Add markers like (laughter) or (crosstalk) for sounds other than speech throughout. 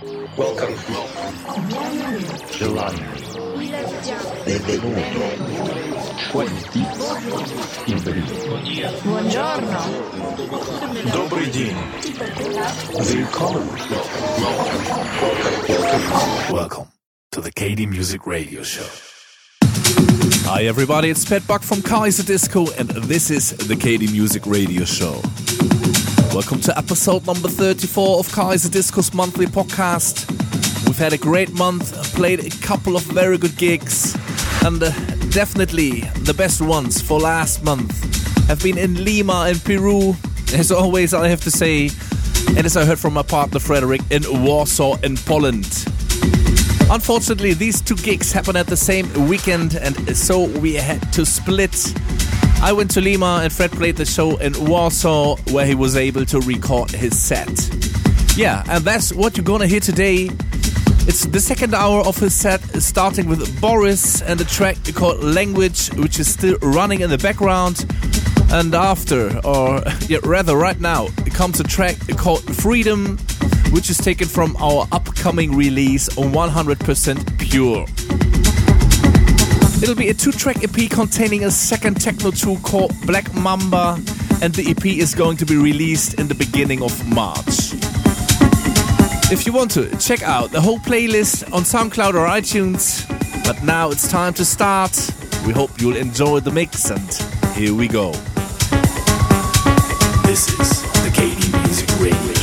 Welcome. Gelato. Benvenuto. Входите. Buongiorno. Добрый день. Welcome. Welcome to the KD Music Radio Show. Hi everybody, it's Pat Buck from Kaiserdisco and this is the KD Music Radio Show. Welcome to episode number 34 of Kaiserdisco's monthly podcast. We've had a great month, played a couple of very good gigs, and uh, definitely the best ones for last month have been in Lima in Peru, as always I have to say, and as I heard from my partner Frederic, in Warsaw in Poland. Unfortunately, these two gigs happened at the same weekend, and so we had to split. I went to Lima, and Fred played the show in Warsaw, where he was able to record his set. Yeah, and that's what you're gonna hear today. It's the second hour of his set, starting with Boris and a track called Language, which is still running in the background. And after, or (laughs) yeah, rather right now, it comes a track called Freedom, which is taken from our upcoming release on 100% Pure. It'll be a two track EP containing a second techno tool called Black Mamba, and the EP is going to be released in the beginning of March. If you want to, check out the whole playlist on SoundCloud or iTunes. But now it's time to start. We hope you'll enjoy the mix, and here we go. This is the KD Music Radio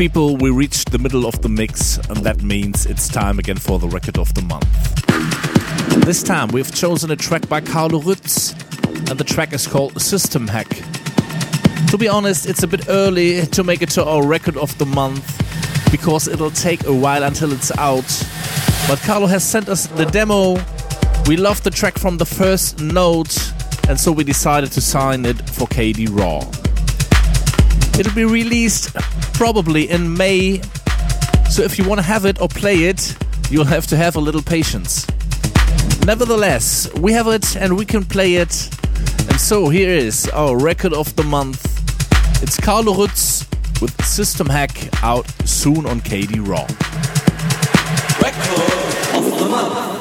people, we reached the middle of the mix, and that means it's time again for the record of the month. This time we've chosen a track by Carlo Rütz, and the track is called System Hack. To be honest, it's a bit early to make it to our record of the month because it'll take a while until it's out. But Carlo has sent us the demo. We love the track from the first note, and so we decided to sign it for KD Raw. It'll be released probably in May, so if you want to have it or play it, you'll have to have a little patience. Nevertheless, we have it and we can play it. And so here is our record of the month. It's Carlo Rütz with System Hack out soon on KD Raw. Record of the month.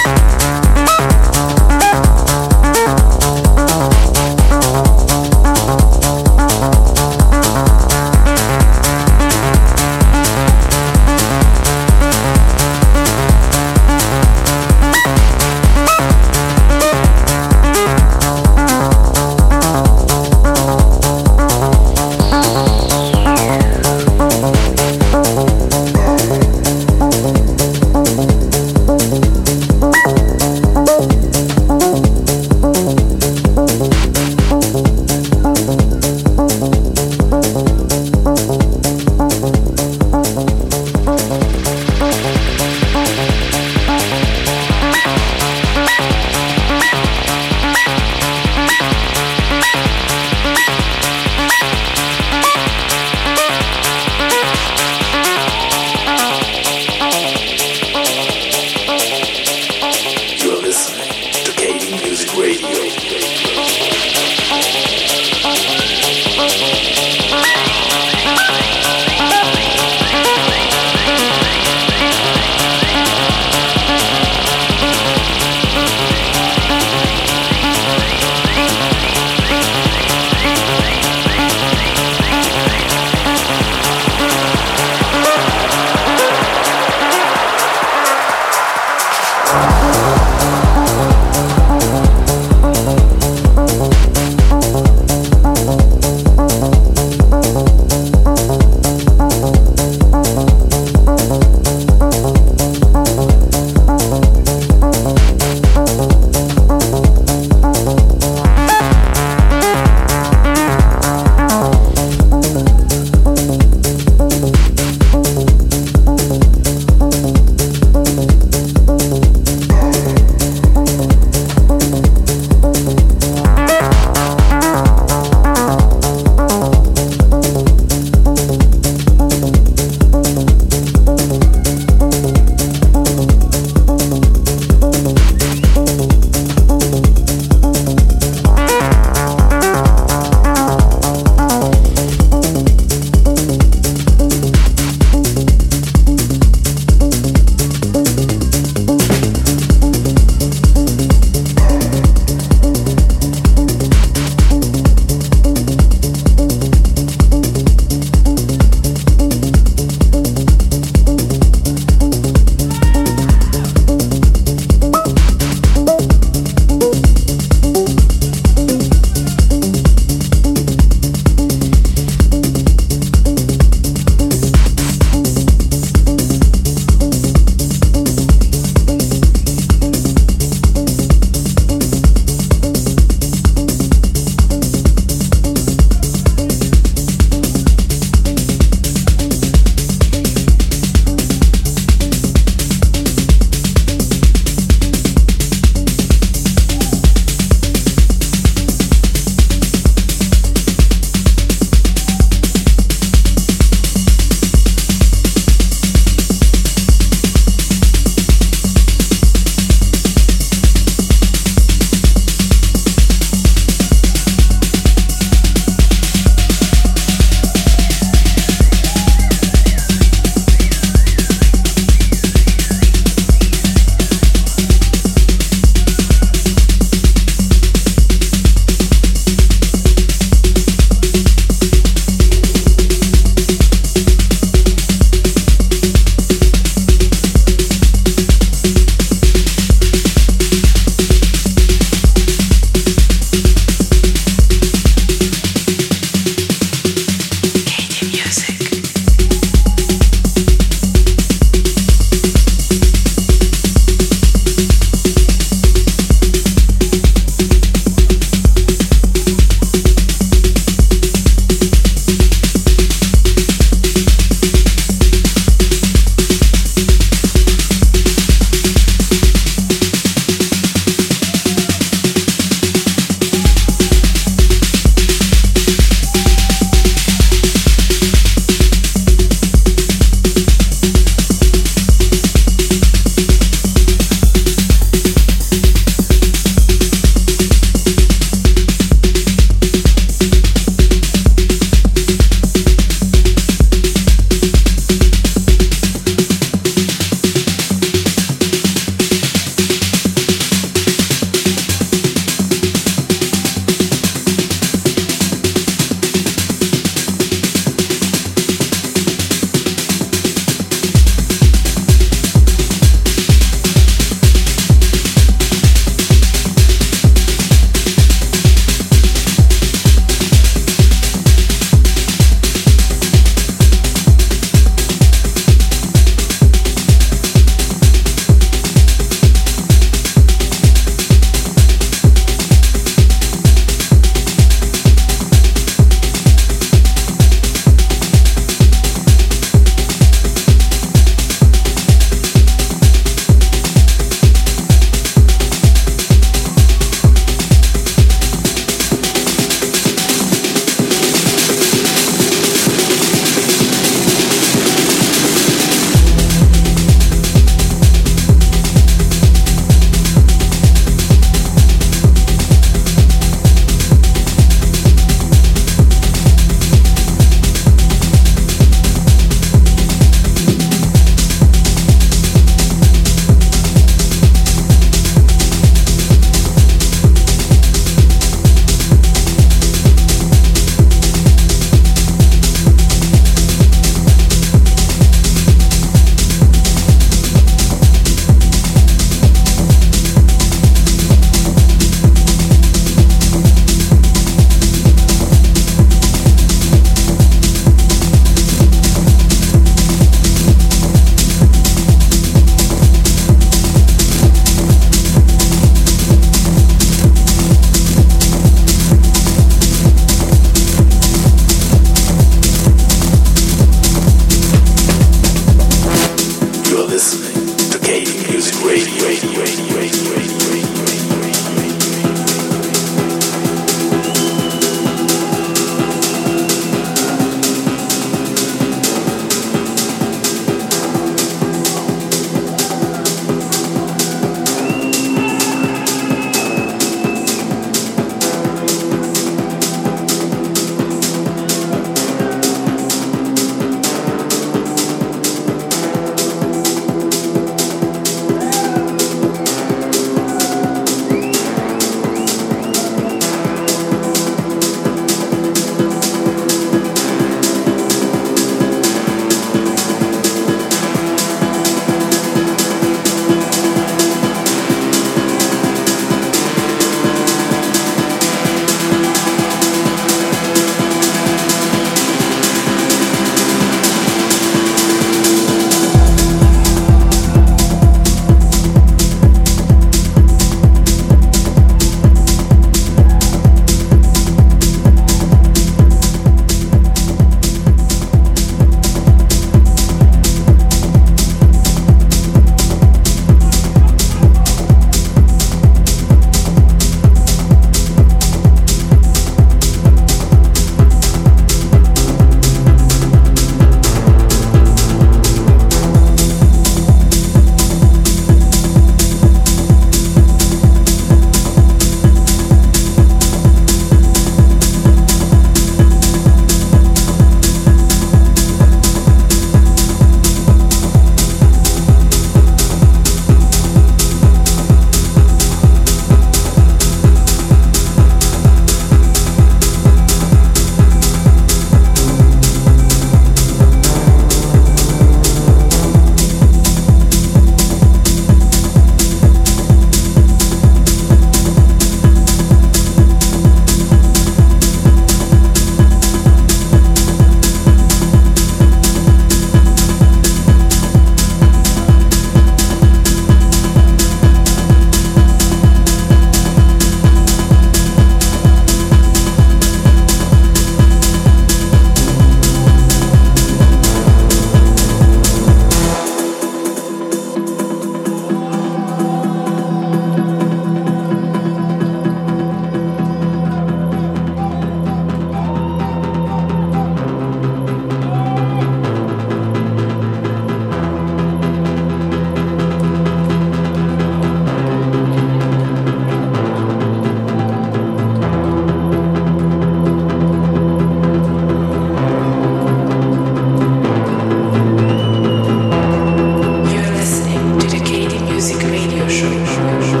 show.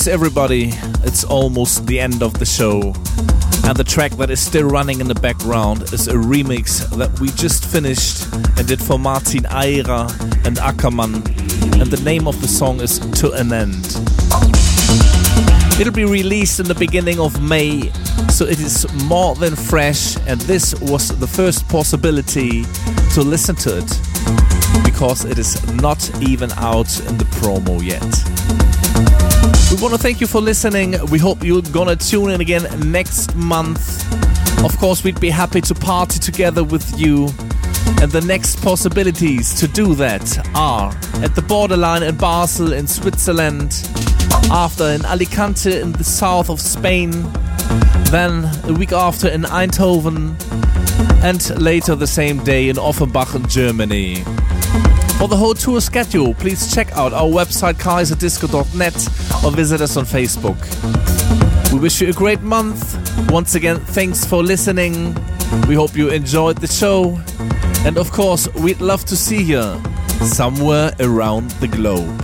Yes, everybody, it's almost the end of the show. And the track that is still running in the background is a remix that we just finished and did for Martin Eyerer and Ackermann. And the name of the song is To an End. It'll be released in the beginning of May, so it is more than fresh, and this was the first possibility to listen to it because it is not even out in the promo yet. We want to thank you for listening. We hope you're gonna tune in again next month. Of course, we'd be happy to party together with you. And the next possibilities to do that are at the borderline in Basel in Switzerland, after in Alicante in the south of Spain, then a week after in Eindhoven, and later the same day in Offenbach in Germany. For the whole tour schedule, please check out our website kaiserdisco.net or visit us on Facebook. We wish you a great month. Once again, thanks for listening. We hope you enjoyed the show. And of course, we'd love to see you somewhere around the globe.